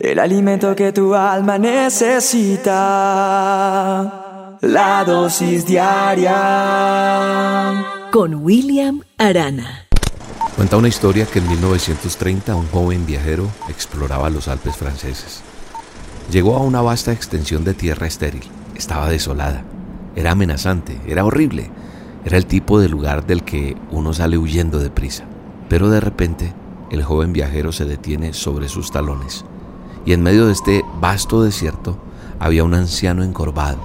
El alimento que tu alma necesita. La dosis diaria. Con William Arana. Cuenta una historia que en 1930 un joven viajero exploraba los Alpes franceses. Llegó a una vasta extensión de tierra estéril. Estaba desolada. Era amenazante, era horrible. Era el tipo de lugar del que uno sale huyendo de prisa. Pero de repente, el joven viajero se detiene sobre sus talones y en medio de este vasto desierto había un anciano encorvado.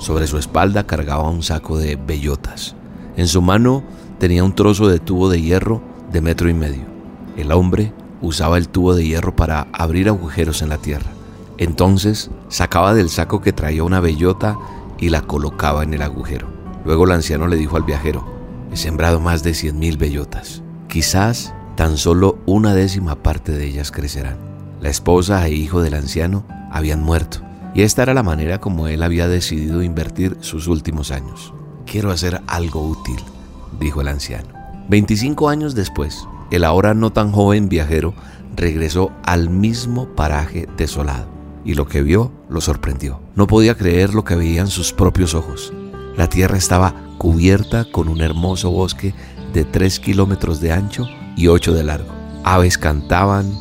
Sobre su espalda cargaba un saco de bellotas. En su mano tenía un trozo de tubo de hierro de metro y medio. El hombre usaba el tubo de hierro para abrir agujeros en la tierra. Entonces sacaba del saco que traía una bellota y la colocaba en el agujero. Luego el anciano le dijo al viajero, he sembrado más de cien mil bellotas. Quizás tan solo una décima parte de ellas crecerán. La esposa e hijo del anciano habían muerto, y esta era la manera como él había decidido invertir sus últimos años. Quiero hacer algo útil, dijo el anciano. 25 años después, el ahora no tan joven viajero regresó al mismo paraje desolado, y lo que vio lo sorprendió. No podía creer lo que veían sus propios ojos. La tierra estaba cubierta con un hermoso bosque de 3 kilómetros de ancho y 8 de largo. Aves cantaban,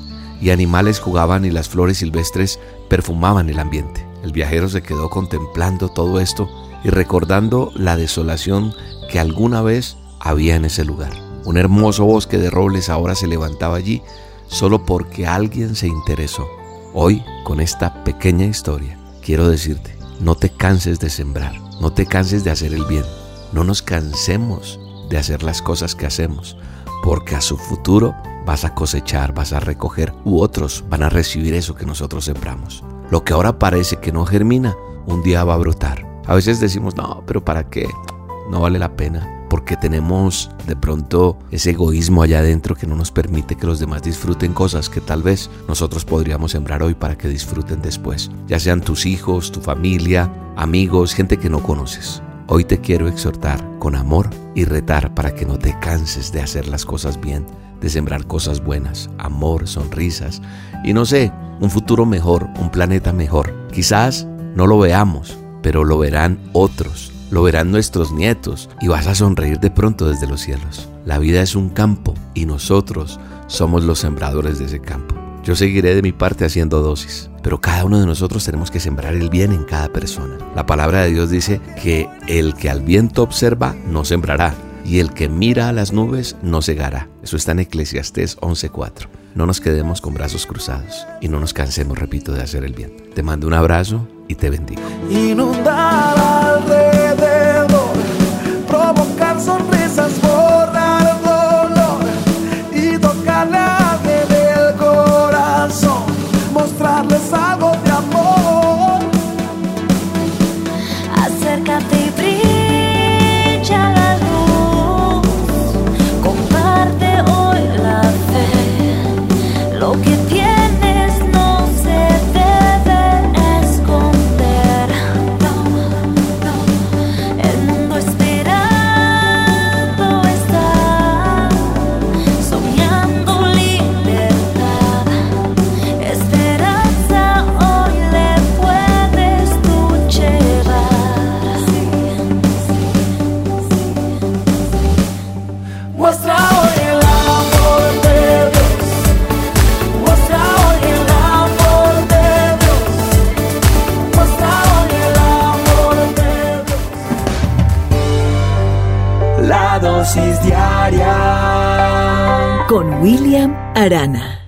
y animales jugaban y las flores silvestres perfumaban el ambiente. El viajero se quedó contemplando todo esto y recordando la desolación que alguna vez había en ese lugar. Un hermoso bosque de robles ahora se levantaba allí solo porque alguien se interesó. Hoy, con esta pequeña historia, quiero decirte, no te canses de sembrar, no te canses de hacer el bien, no nos cansemos de hacer las cosas que hacemos, porque a su futuro vas a cosechar, vas a recoger, u otros van a recibir eso que nosotros sembramos. Lo que ahora parece que no germina, un día va a brotar. A veces decimos, no, pero ¿para qué? No vale la pena porque tenemos de pronto ese egoísmo allá adentro que no nos permite que los demás disfruten cosas que tal vez nosotros podríamos sembrar hoy para que disfruten después, ya sean tus hijos, tu familia, amigos, gente que no conoces. Hoy te quiero exhortar con amor y retar para que no te canses de hacer las cosas bien, de sembrar cosas buenas, amor, sonrisas y no sé, un futuro mejor, un planeta mejor. Quizás no lo veamos, pero lo verán otros, lo verán nuestros nietos y vas a sonreír de pronto desde los cielos. La vida es un campo y nosotros somos los sembradores de ese campo. Yo seguiré de mi parte haciendo dosis, pero cada uno de nosotros tenemos que sembrar el bien en cada persona. La palabra de Dios dice que el que al viento observa no sembrará, y el que mira a las nubes no cegará. Eso está en Eclesiastés 11:4. No nos quedemos con brazos cruzados y no nos cansemos, repito, de hacer el bien. Te mando un abrazo y te bendigo. Inundar Con William Arana.